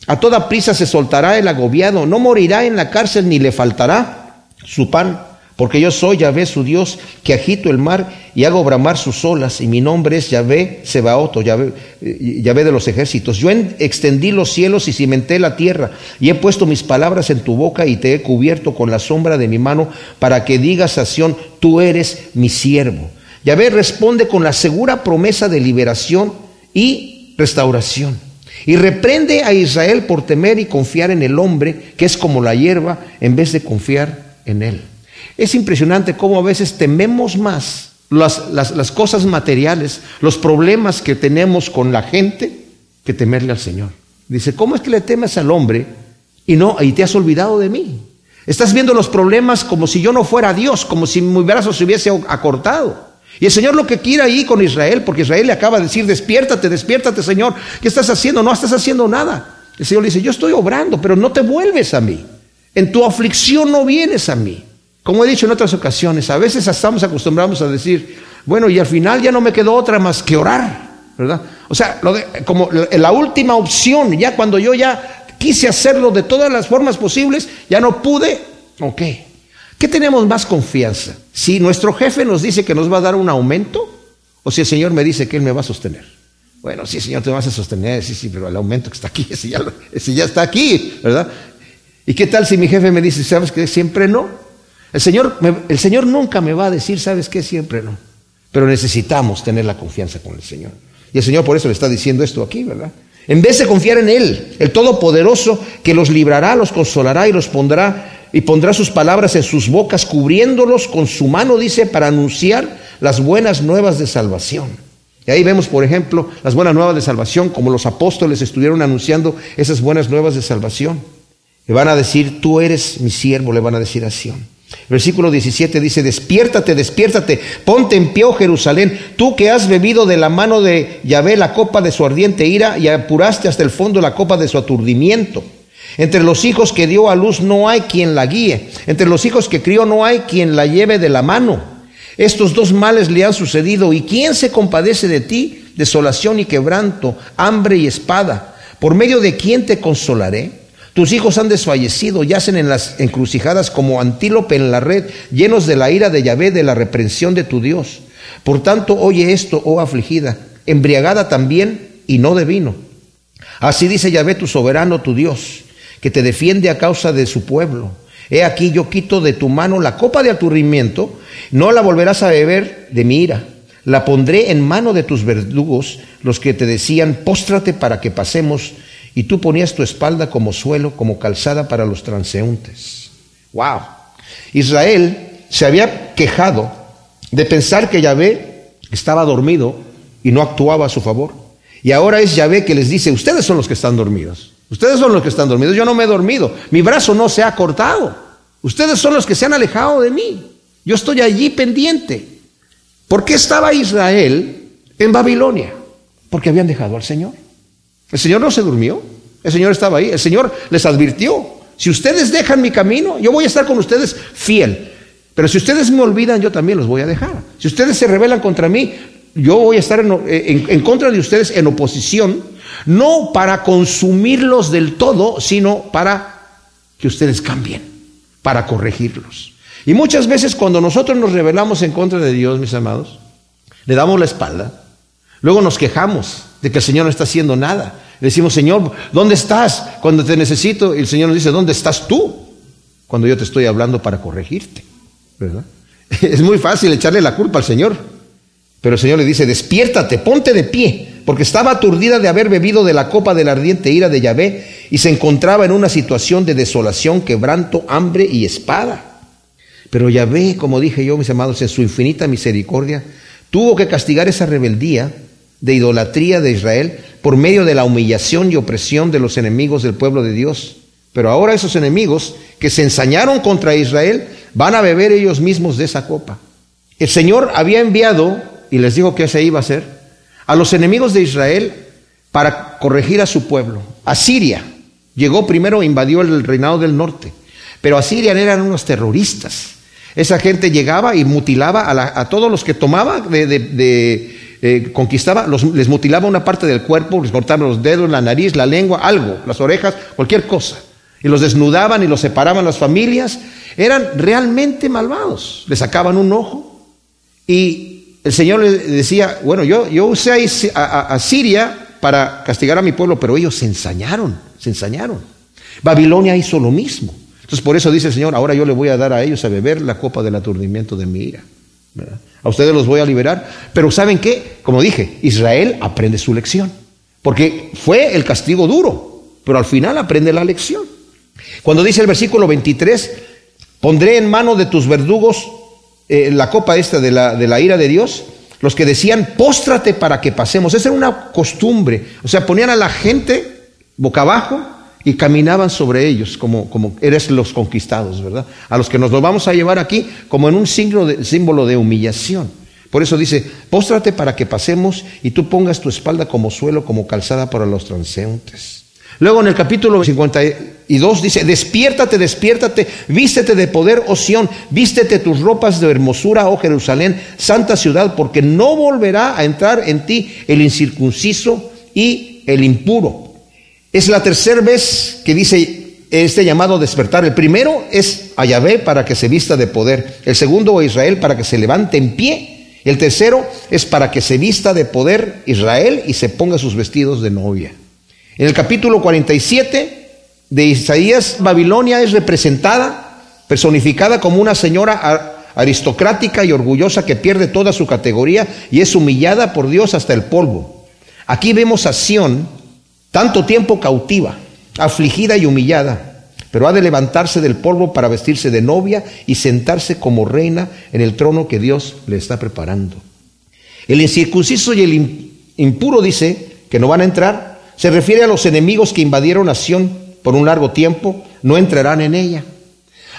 A toda prisa se soltará el agobiado, no morirá en la cárcel ni le faltará su pan, porque yo soy Yahvé su Dios, que agito el mar y hago bramar sus olas, y mi nombre es Yahvé Sebaot, Yahvé, eh, Yahvé de los ejércitos. Yo extendí los cielos y cimenté la tierra, y he puesto mis palabras en tu boca y te he cubierto con la sombra de mi mano, para que digas a Sión, tú eres mi siervo. Yahvé responde con la segura promesa de liberación y restauración. Y reprende a Israel por temer y confiar en el hombre, que es como la hierba, en vez de confiar en él. Es impresionante cómo a veces tememos más las, cosas materiales, los problemas que tenemos con la gente, que temerle al Señor. Dice, ¿cómo es que le temes al hombre y no, y te has olvidado de mí? Estás viendo los problemas como si yo no fuera Dios, como si mi brazo se hubiese acortado. Y el Señor lo que quiere ahí con Israel, porque Israel le acaba de decir, despiértate, despiértate Señor, ¿qué estás haciendo? No estás haciendo nada. El Señor le dice, yo estoy obrando, pero no te vuelves a mí. En tu aflicción no vienes a mí. Como he dicho en otras ocasiones, a veces estamos acostumbrados a decir, bueno, y al final ya no me quedó otra más que orar, ¿verdad? O sea, como la última opción, ya cuando yo ya quise hacerlo de todas las formas posibles, ya no pude, ok. ¿Qué tenemos más confianza? Si nuestro jefe nos dice que nos va a dar un aumento o si el Señor me dice que Él me va a sostener. Bueno, sí, Señor, te vas a sostener, sí, sí, pero el aumento que está aquí, *laughs* ese ya, ya está aquí, ¿verdad? ¿Y qué tal si mi jefe me dice, sabes que siempre no? El Señor, el Señor nunca me va a decir, sabes qué, siempre no. Pero necesitamos tener la confianza con el Señor. Y el Señor por eso le está diciendo esto aquí, ¿verdad? En vez de confiar en Él, el Todopoderoso, que los librará, los consolará y los pondrá y pondrá sus palabras en sus bocas, cubriéndolos con su mano, dice, para anunciar las buenas nuevas de salvación. Y ahí vemos, por ejemplo, las buenas nuevas de salvación, como los apóstoles estuvieron anunciando esas buenas nuevas de salvación. Le van a decir, tú eres mi siervo, le van a decir a. Versículo 17 dice, despiértate, despiértate, ponte en pie, oh Jerusalén, tú que has bebido de la mano de Yahvé la copa de su ardiente ira y apuraste hasta el fondo la copa de su aturdimiento. Entre los hijos que dio a luz no hay quien la guíe. Entre los hijos que crió no hay quien la lleve de la mano. Estos dos males le han sucedido. ¿Y quién se compadece de ti? Desolación y quebranto, hambre y espada. ¿Por medio de quién te consolaré? Tus hijos han desfallecido, yacen en las encrucijadas como antílope en la red, llenos de la ira de Yahvé, de la reprensión de tu Dios. Por tanto, oye esto, oh afligida, embriagada también y no de vino. Así dice Yahvé tu soberano, tu Dios que te defiende a causa de su pueblo. He aquí yo quito de tu mano la copa de aturdimiento, no la volverás a beber de mi ira. La pondré en mano de tus verdugos, los que te decían, póstrate para que pasemos, y tú ponías tu espalda como suelo, como calzada para los transeúntes. Wow. Israel se había quejado de pensar que Yahvé estaba dormido y no actuaba a su favor. Y ahora es Yahvé que les dice, ustedes son los que están dormidos. Ustedes son los que están dormidos, yo no me he dormido, mi brazo no se ha cortado. Ustedes son los que se han alejado de mí. Yo estoy allí pendiente. ¿Por qué estaba Israel en Babilonia? Porque habían dejado al Señor. El Señor no se durmió, el Señor estaba ahí, el Señor les advirtió, si ustedes dejan mi camino, yo voy a estar con ustedes fiel. Pero si ustedes me olvidan, yo también los voy a dejar. Si ustedes se rebelan contra mí, yo voy a estar en, contra de ustedes en oposición no para consumirlos del todo, sino para que ustedes cambien, para corregirlos. Y muchas veces cuando nosotros nos rebelamos en contra de Dios, mis amados, le damos la espalda, luego nos quejamos de que el Señor no está haciendo nada. Le decimos, Señor, ¿dónde estás cuando te necesito? Y el Señor nos dice, ¿dónde estás tú cuando yo te estoy hablando para corregirte? *laughs* Es muy fácil echarle la culpa al Señor, pero el Señor le dice, despiértate, ponte de pie, porque estaba aturdida de haber bebido de la copa de la ardiente ira de Yahvé y se encontraba en una situación de desolación, quebranto, hambre y espada. Pero Yahvé, como dije yo, mis amados, en su infinita misericordia, tuvo que castigar esa rebeldía de idolatría de Israel por medio de la humillación y opresión de los enemigos del pueblo de Dios. Pero ahora esos enemigos que se ensañaron contra Israel van a beber ellos mismos de esa copa. El Señor había enviado, y les dijo que ese iba a ser, a los enemigos de Israel para corregir a su pueblo. Asiria llegó primero e invadió el reinado del norte, pero Asiria eran unos terroristas. Esa gente llegaba y mutilaba a, todos los que tomaba, de, eh, conquistaba, les mutilaba una parte del cuerpo, les cortaban los dedos, la nariz, la lengua, algo, las orejas, cualquier cosa. y los desnudaban y los separaban las familias, eran realmente malvados. Le sacaban un ojo y el Señor le decía, bueno, yo, yo usé a, a Siria para castigar a mi pueblo, pero ellos se ensañaron, se ensañaron. Babilonia hizo lo mismo. Entonces por eso dice el Señor, ahora yo le voy a dar a ellos a beber la copa del aturdimiento de mi ira. A ustedes los voy a liberar. Pero ¿saben qué? Como dije, Israel aprende su lección. Porque fue el castigo duro, pero al final aprende la lección. Cuando dice el versículo 23, pondré en mano de tus verdugos eh, la copa esta de la, de la ira de Dios, los que decían, póstrate para que pasemos. Esa era una costumbre. O sea, ponían a la gente boca abajo y caminaban sobre ellos como, como eres los conquistados, ¿verdad? A los que nos lo vamos a llevar aquí como en un de, símbolo de humillación. Por eso dice, póstrate para que pasemos y tú pongas tu espalda como suelo, como calzada para los transeúntes. Luego en el capítulo 52 dice, despiértate, despiértate, vístete de poder, oh Sión, vístete tus ropas de hermosura, oh Jerusalén, santa ciudad, porque no volverá a entrar en ti el incircunciso y el impuro es la tercera vez que dice este llamado a despertar. El primero es a Yahvé para que se vista de poder. El segundo a Israel para que se levante en pie. El tercero es para que se vista de poder Israel y se ponga sus vestidos de novia. En el capítulo 47 de Isaías, Babilonia es representada, personificada como una señora aristocrática y orgullosa que pierde toda su categoría y es humillada por Dios hasta el polvo. Aquí vemos a Sión tanto tiempo cautiva, afligida y humillada, pero ha de levantarse del polvo para vestirse de novia y sentarse como reina en el trono que Dios le está preparando. El incircunciso y el impuro dice que no van a entrar, se refiere a los enemigos que invadieron nación por un largo tiempo, no entrarán en ella.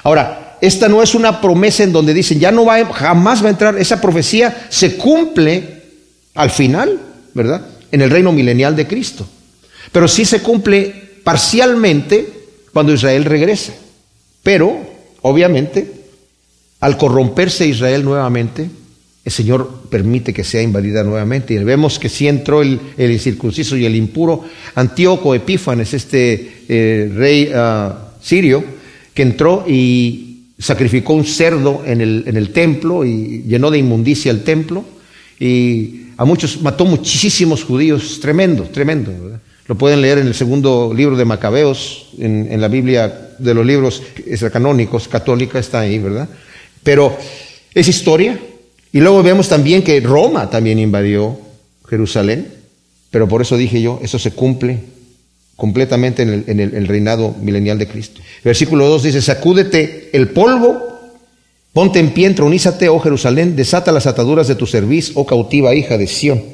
Ahora, esta no es una promesa en donde dicen, ya no va, jamás va a entrar, esa profecía se cumple al final, ¿verdad? En el reino milenial de Cristo. Pero sí se cumple parcialmente cuando Israel regresa. Pero, obviamente, al corromperse Israel nuevamente, el Señor permite que sea invadida nuevamente. Y vemos que sí entró el, incircunciso y el impuro. Antíoco Epífanes, este eh, rey ah, sirio, que entró y sacrificó un cerdo en el, templo y llenó de inmundicia el templo. Y a muchos, mató muchísimos judíos, tremendo, tremendo. ¿verdad? Lo pueden leer en el segundo libro de Macabeos, en, la Biblia de los libros canónicos, católica está ahí, ¿verdad? Pero es historia. Y luego vemos también que Roma también invadió Jerusalén, pero por eso dije yo, eso se cumple completamente en el, reinado milenial de Cristo. Versículo 2 dice, sacúdete el polvo, ponte en pie, entronízate, oh Jerusalén, desata las ataduras de tu cerviz, oh cautiva hija de Sión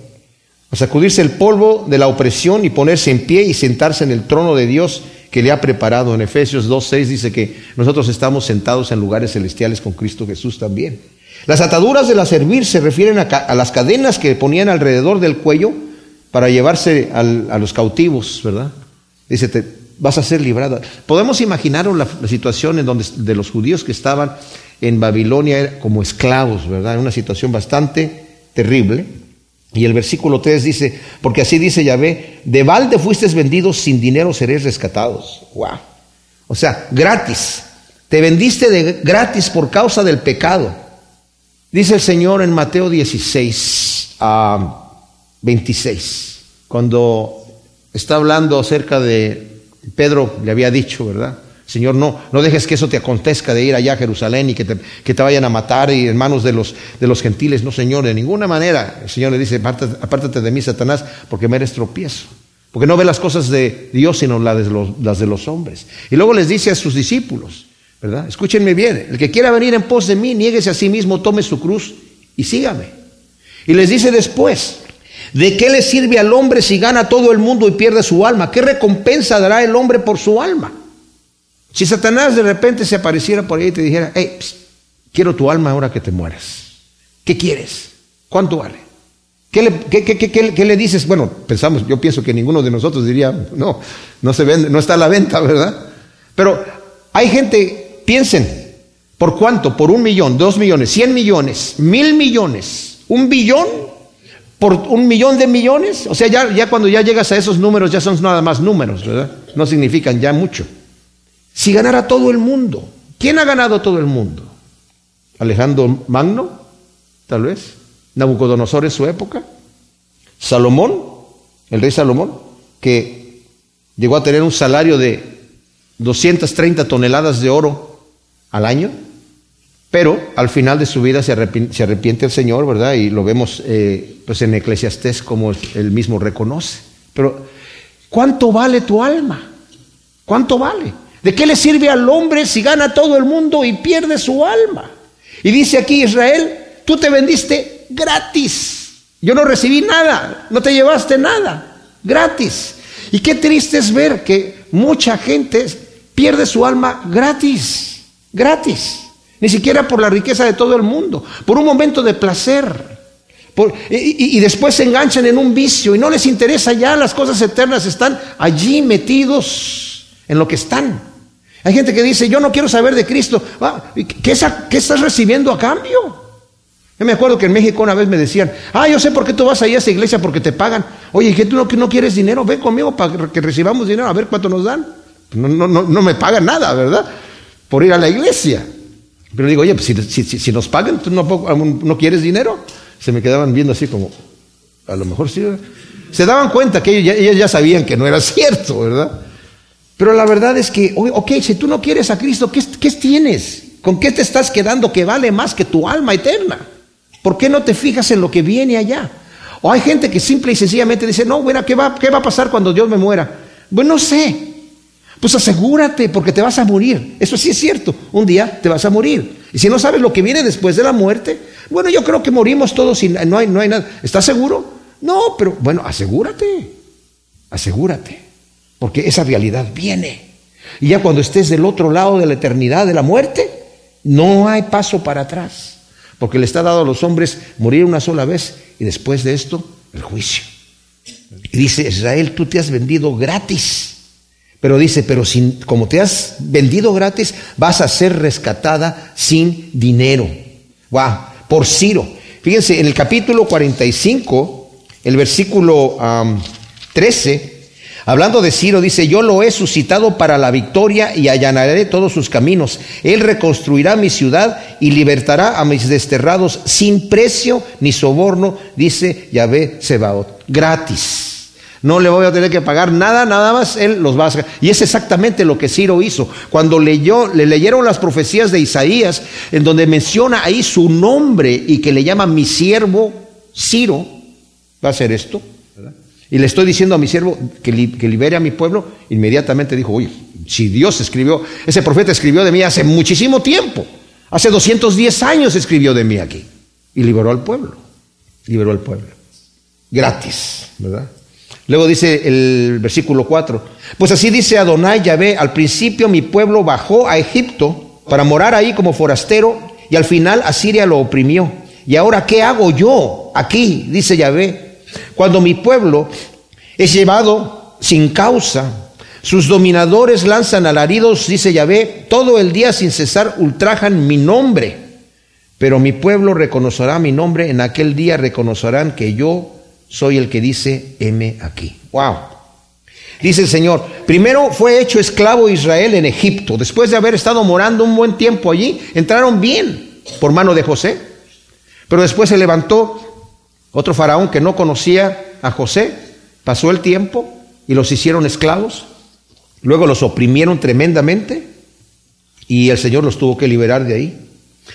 a sacudirse el polvo de la opresión y ponerse en pie y sentarse en el trono de Dios que le ha preparado. En Efesios 2.6 dice que nosotros estamos sentados en lugares celestiales con Cristo Jesús también. Las ataduras de la servir se refieren a, las cadenas que ponían alrededor del cuello para llevarse a los cautivos, ¿verdad? Dice, te, vas a ser librada. Podemos imaginar la, situación en donde de los judíos que estaban en Babilonia como esclavos, ¿verdad? Una situación bastante terrible. Y el versículo 3 dice, porque así dice Yahvé, de balde fuiste vendidos, sin dinero seréis rescatados. Wow. O sea, gratis. Te vendiste de gratis por causa del pecado. Dice el Señor en Mateo 16 a 26, cuando está hablando acerca de Pedro, le había dicho, ¿verdad? Señor, no, no dejes que eso te acontezca de ir allá a Jerusalén y que te, que te vayan a matar y en manos de los, de los gentiles. No, Señor, de ninguna manera. El Señor le dice, apártate, de mí, Satanás, porque me eres tropiezo. Porque no ve las cosas de Dios, sino las de, los, las de los hombres. Y luego les dice a sus discípulos, ¿verdad? Escúchenme bien, el que quiera venir en pos de mí, niéguese a sí mismo, tome su cruz y sígame. Y les dice después, ¿de qué le sirve al hombre si gana todo el mundo y pierde su alma? ¿Qué recompensa dará el hombre por su alma? Si Satanás de repente se apareciera por ahí y te dijera, hey, quiero tu alma ahora que te mueras. ¿Qué quieres? ¿Cuánto vale? ¿Qué le, qué, le, dices? Bueno, pensamos, yo pienso que ninguno de nosotros diría, no, no se vende, no está a la venta, ¿verdad? Pero hay gente, piensen, ¿por cuánto? ¿Por un millón, dos millones, cien millones, mil millones, un billón? ¿Por un millón de millones? O sea, ya, ya cuando ya llegas a esos números ya son nada más números, ¿verdad? No significan ya mucho. Si ganara todo el mundo. ¿Quién ha ganado todo el mundo? Alejandro Magno, tal vez. Nabucodonosor en su época. Salomón, el rey Salomón, que llegó a tener un salario de 230 toneladas de oro al año. Pero al final de su vida se arrepiente, el Señor, ¿verdad? Y lo vemos eh, pues en Eclesiastés como él mismo reconoce. Pero, ¿cuánto vale tu alma? ¿Cuánto vale? ¿De qué le sirve al hombre si gana todo el mundo y pierde su alma? Y dice aquí Israel, tú te vendiste gratis. Yo no recibí nada, no te llevaste nada, gratis. Y qué triste es ver que mucha gente pierde su alma gratis, gratis. Ni siquiera por la riqueza de todo el mundo, por un momento de placer. y, después se enganchan en un vicio y no les interesa ya las cosas eternas, están allí metidos en lo que están. Hay gente que dice, yo no quiero saber de Cristo. Ah, ¿Qué, estás recibiendo a cambio? Yo me acuerdo que en México una vez me decían, ah, yo sé por qué tú vas ahí a esa iglesia, porque te pagan. Oye, ¿qué tú no, quieres dinero? Ven conmigo para que recibamos dinero, a ver cuánto nos dan. No, no, no, no me pagan nada, ¿verdad? Por ir a la iglesia. Pero digo, oye, pues si, nos pagan, ¿tú no, quieres dinero? Se me quedaban viendo así como, a lo mejor sí. Se daban cuenta que ellos ya, sabían que no era *laughs* cierto, ¿verdad? Pero la verdad es que, ok, si tú no quieres a Cristo, ¿qué, ¿qué, tienes? ¿Con qué te estás quedando que vale más que tu alma eterna? ¿Por qué no te fijas en lo que viene allá? O hay gente que simple y sencillamente dice, no, bueno, ¿qué va, qué va a pasar cuando Dios me muera? Bueno, no sé. Pues asegúrate porque te vas a morir. Eso sí es cierto. Un día te vas a morir. Y si no sabes lo que viene después de la muerte, bueno, yo creo que morimos todos y no hay, no hay nada. ¿Estás seguro? No, pero bueno, asegúrate. Asegúrate. Porque esa realidad viene. Y ya cuando estés del otro lado de la eternidad de la muerte, no hay paso para atrás. Porque le está dado a los hombres morir una sola vez y después de esto, el juicio. Y dice Israel, tú te has vendido gratis pero dice, pero como te has vendido gratis, vas a ser rescatada sin dinero. Wow, por Ciro. Fíjense, en el capítulo 45, el versículo 13, hablando de Ciro, dice, yo lo he suscitado para la victoria y allanaré todos sus caminos. Él reconstruirá mi ciudad y libertará a mis desterrados sin precio ni soborno, dice Yahvé Sebaot. Gratis. No le voy a tener que pagar nada, nada más, él los va a sacar. Y es exactamente lo que Ciro hizo. Cuando leyó, le leyeron las profecías de Isaías, en donde menciona ahí su nombre y que le llama mi siervo Ciro, va a hacer esto. Y le estoy diciendo a mi siervo que, libere a mi pueblo, inmediatamente dijo, oye, si Dios escribió, ese profeta escribió de mí hace muchísimo tiempo, hace 210 años escribió de mí aquí, y liberó al pueblo, liberó al pueblo, gratis, ¿verdad? Luego dice el versículo 4, pues así dice Adonai Yahvé, al principio mi pueblo bajó a Egipto para morar ahí como forastero y al final Asiria lo oprimió. Y ahora, ¿qué hago yo aquí? Dice Yahvé, cuando mi pueblo es llevado sin causa, sus dominadores lanzan alaridos, dice Yahvé, todo el día sin cesar ultrajan mi nombre. Pero mi pueblo reconocerá mi nombre, en aquel día reconocerán que yo soy el que dice, heme aquí. Wow. Dice el Señor, primero fue hecho esclavo Israel en Egipto, después de haber estado morando un buen tiempo allí, entraron bien por mano de José, pero después se levantó otro faraón que no conocía a José, pasó el tiempo y los hicieron esclavos, luego los oprimieron tremendamente y el Señor los tuvo que liberar de ahí.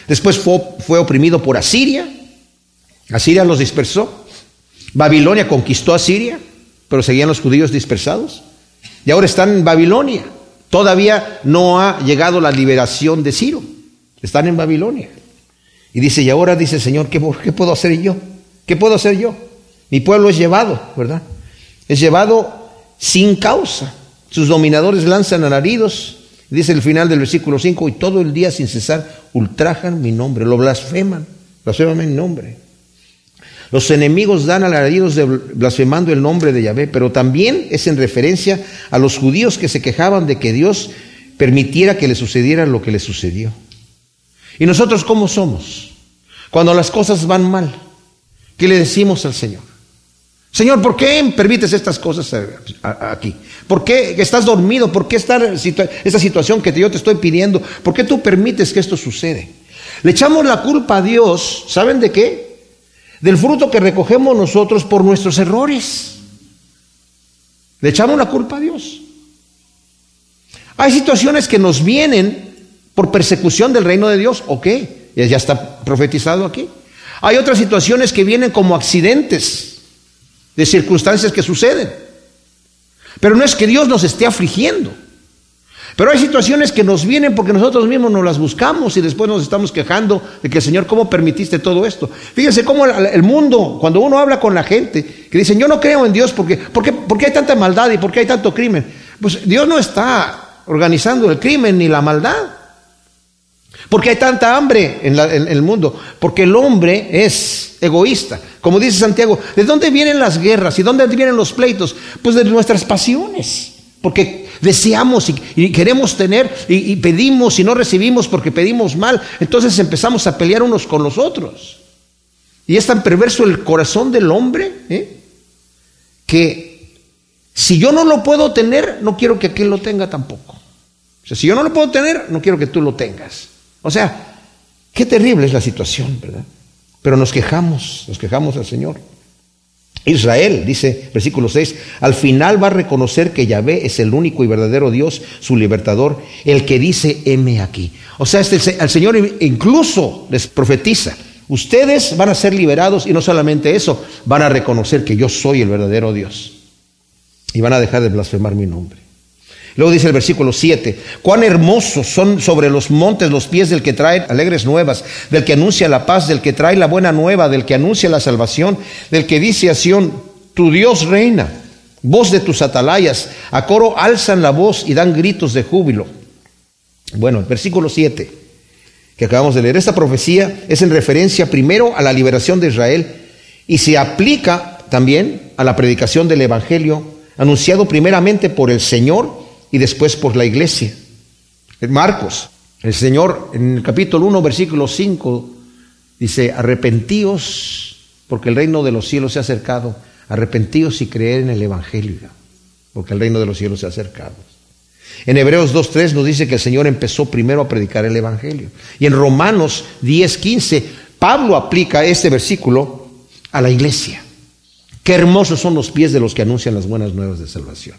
Después fue, oprimido por Asiria, Asiria los dispersó Babilonia conquistó a Siria, pero seguían los judíos dispersados. Y ahora están en Babilonia. Todavía no ha llegado la liberación de Ciro. Están en Babilonia. Y dice, y ahora dice Señor, ¿qué, puedo hacer yo? ¿Qué puedo hacer yo? Mi pueblo es llevado, ¿verdad? Es llevado sin causa. Sus dominadores lanzan alaridos, dice el final del versículo 5, y todo el día sin cesar ultrajan mi nombre, lo blasfeman, blasfeman mi nombre. Los enemigos dan alaridos blasfemando el nombre de Yahvé, pero también es en referencia a los judíos que se quejaban de que Dios permitiera que le sucediera lo que le sucedió. ¿Y nosotros cómo somos? Cuando las cosas van mal, ¿qué le decimos al Señor? Señor, ¿por qué permites estas cosas aquí? ¿Por qué estás dormido? ¿Por qué esta situación que yo te estoy pidiendo? ¿Por qué tú permites que esto sucede? Le echamos la culpa a Dios, ¿saben de qué? Del fruto que recogemos nosotros por nuestros errores. Le echamos la culpa a Dios. Hay situaciones que nos vienen por persecución del reino de Dios, ¿o qué? Ya está profetizado aquí. Hay otras situaciones que vienen como accidentes de circunstancias que suceden. Pero no es que Dios nos esté afligiendo. Pero hay situaciones que nos vienen porque nosotros mismos nos las buscamos y después nos estamos quejando de que, Señor, ¿cómo permitiste todo esto? Fíjense cómo el mundo, cuando uno habla con la gente, que dicen, yo no creo en Dios porque, porque, porque hay tanta maldad y porque hay tanto crimen. Pues Dios no está organizando el crimen ni la maldad. Porque hay tanta hambre en, el mundo. Porque el hombre es egoísta. Como dice Santiago, ¿de dónde vienen las guerras y dónde vienen los pleitos? Pues de nuestras pasiones. Porque deseamos y, queremos tener y, pedimos y no recibimos porque pedimos mal. Entonces empezamos a pelear unos con los otros. Y es tan perverso el corazón del hombre ¿eh? que si yo no lo puedo tener, no quiero que aquel lo tenga tampoco. O sea, si yo no lo puedo tener, no quiero que tú lo tengas. O sea, qué terrible es la situación, ¿verdad? Pero nos quejamos, nos quejamos al Señor. Israel, dice versículo 6, al final va a reconocer que Yahvé es el único y verdadero Dios, su libertador, el que dice, heme aquí. O sea, este, el Señor incluso les profetiza, ustedes van a ser liberados y no solamente eso, van a reconocer que yo soy el verdadero Dios. Y van a dejar de blasfemar mi nombre. Luego dice el versículo 7, cuán hermosos son sobre los montes los pies del que trae alegres nuevas, del que anuncia la paz, del que trae la buena nueva, del que anuncia la salvación, del que dice a Sión, tu Dios reina, voz de tus atalayas, a coro alzan la voz y dan gritos de júbilo. Bueno, el versículo 7 que acabamos de leer, esta profecía es en referencia primero a la liberación de Israel y se aplica también a la predicación del Evangelio anunciado primeramente por el Señor y después por la iglesia. En Marcos, el Señor en el capítulo 1, versículo 5, dice, arrepentíos porque el reino de los cielos se ha acercado, arrepentíos y creer en el Evangelio, porque el reino de los cielos se ha acercado. En Hebreos 2.3 nos dice que el Señor empezó primero a predicar el Evangelio. Y en Romanos 10.15, Pablo aplica este versículo a la iglesia. Qué hermosos son los pies de los que anuncian las buenas nuevas de salvación.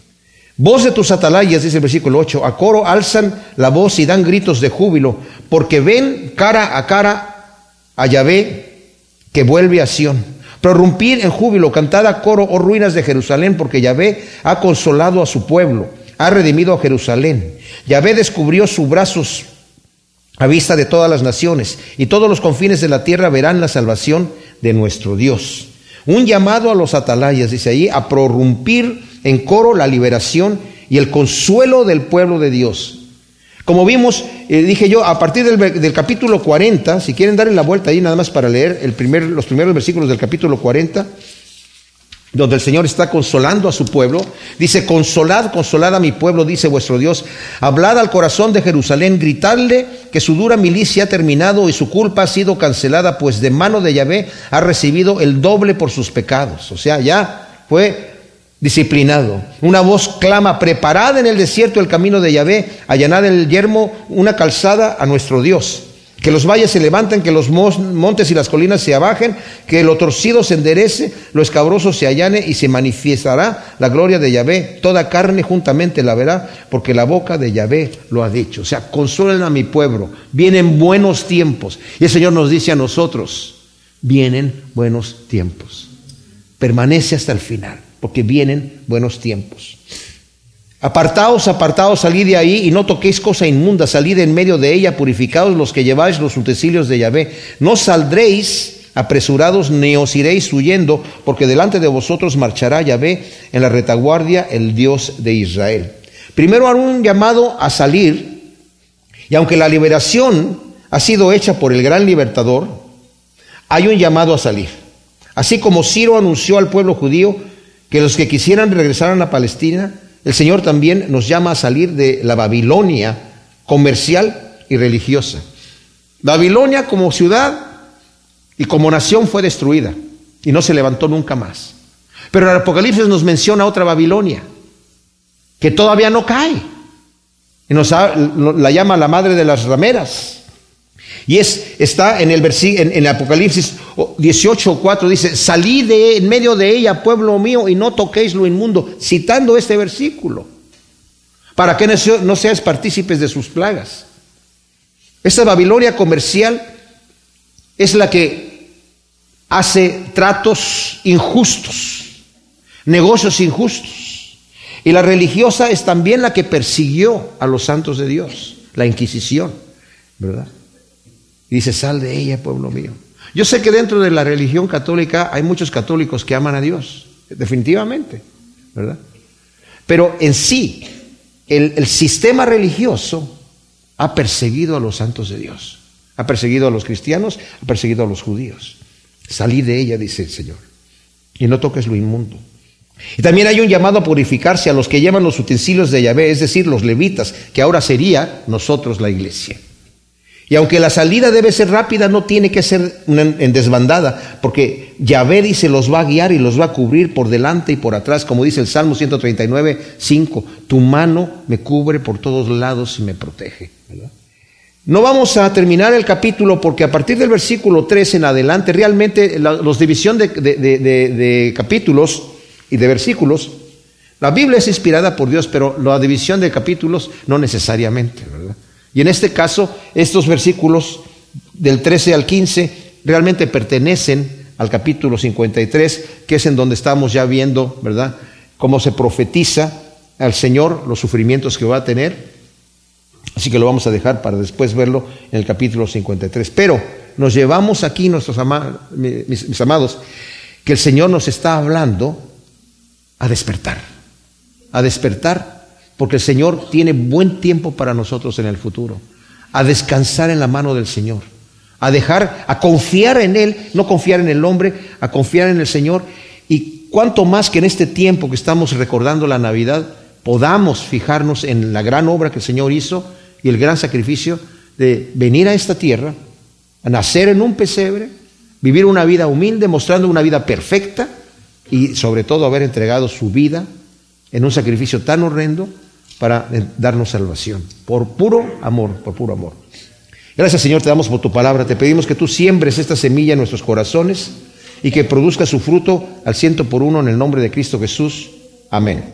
Voz de tus atalayas, dice el versículo 8, a coro alzan la voz y dan gritos de júbilo, porque ven cara a cara a Yahvé que vuelve a Sión. Prorrumpir en júbilo, cantad a coro, oh ruinas de Jerusalén, porque Yahvé ha consolado a su pueblo, ha redimido a Jerusalén. Yahvé descubrió sus brazos a vista de todas las naciones, y todos los confines de la tierra verán la salvación de nuestro Dios. Un llamado a los atalayas, dice ahí, a prorrumpir en coro la liberación y el consuelo del pueblo de Dios. Como vimos, eh, dije yo, a partir del, capítulo 40, si quieren darle la vuelta ahí nada más para leer el primer, los primeros versículos del capítulo 40, donde el Señor está consolando a su pueblo, dice, consolad, consolad a mi pueblo, dice vuestro Dios, hablad al corazón de Jerusalén, gritadle que su dura milicia ha terminado y su culpa ha sido cancelada, pues de mano de Yahvé ha recibido el doble por sus pecados. O sea, ya fue disciplinado. Una voz clama, preparad en el desierto el camino de Yahvé, allanad el yermo una calzada a nuestro Dios. Que los valles se levanten, que los montes y las colinas se abajen, que lo torcido se enderece, lo escabroso se allane y se manifestará la gloria de Yahvé. Toda carne juntamente la verá, porque la boca de Yahvé lo ha dicho. O sea, consuelen a mi pueblo. Vienen buenos tiempos. Y el Señor nos dice a nosotros, vienen buenos tiempos. Permanece hasta el final porque vienen buenos tiempos. Apartaos, apartaos, salid de ahí y no toquéis cosa inmunda, salid en medio de ella, purificados los que lleváis los utensilios de Yahvé. No saldréis apresurados ni os iréis huyendo, porque delante de vosotros marchará Yahvé en la retaguardia el Dios de Israel. Primero hará un llamado a salir, y aunque la liberación ha sido hecha por el gran libertador, hay un llamado a salir. Así como Ciro anunció al pueblo judío, que los que quisieran regresar a Palestina, el Señor también nos llama a salir de la Babilonia comercial y religiosa. Babilonia como ciudad y como nación fue destruida y no se levantó nunca más. Pero el Apocalipsis nos menciona otra Babilonia, que todavía no cae. Y nos la llama la madre de las rameras. Y es, está en el, en, en Apocalipsis 18, 4, dice, salí de en medio de ella, pueblo mío, y no toquéis lo inmundo, citando este versículo, para que no seáis partícipes de sus plagas. Esta Babilonia comercial es la que hace tratos injustos, negocios injustos. Y la religiosa es también la que persiguió a los santos de Dios, la Inquisición, ¿verdad? Y dice, sal de ella, pueblo mío. Yo sé que dentro de la religión católica hay muchos católicos que aman a Dios, definitivamente, ¿verdad? Pero en sí, el, el sistema religioso ha perseguido a los santos de Dios, ha perseguido a los cristianos, ha perseguido a los judíos. Salí de ella, dice el Señor, y no toques lo inmundo. Y también hay un llamado a purificarse a los que llevan los utensilios de Yahvé, es decir, los levitas, que ahora sería nosotros la iglesia. Y aunque la salida debe ser rápida, no tiene que ser en desbandada, porque Yahvé dice los va a guiar y los va a cubrir por delante y por atrás, como dice el Salmo 139, 5, tu mano me cubre por todos lados y me protege. No vamos a terminar el capítulo porque a partir del versículo 3 en adelante, realmente la los división de, capítulos y de versículos, la Biblia es inspirada por Dios, pero la división de capítulos no necesariamente. Y en este caso, estos versículos del 13 al 15 realmente pertenecen al capítulo 53, que es en donde estamos ya viendo, ¿verdad?, cómo se profetiza al Señor los sufrimientos que va a tener. Así que lo vamos a dejar para después verlo en el capítulo 53. Pero nos llevamos aquí, nuestros mis amados, que el Señor nos está hablando a despertar, a despertar porque el Señor tiene buen tiempo para nosotros en el futuro, a descansar en la mano del Señor, a dejar, a confiar en Él, no confiar en el hombre, a confiar en el Señor. Y cuanto más que en este tiempo que estamos recordando la Navidad, podamos fijarnos en la gran obra que el Señor hizo y el gran sacrificio de venir a esta tierra, a nacer en un pesebre, vivir una vida humilde, mostrando una vida perfecta y sobre todo haber entregado su vida en un sacrificio tan horrendo para darnos salvación, por puro amor, por puro amor. Gracias Señor, te damos por tu palabra, te pedimos que tú siembres esta semilla en nuestros corazones y que produzca su fruto al ciento por uno en el nombre de Cristo Jesús. Amén.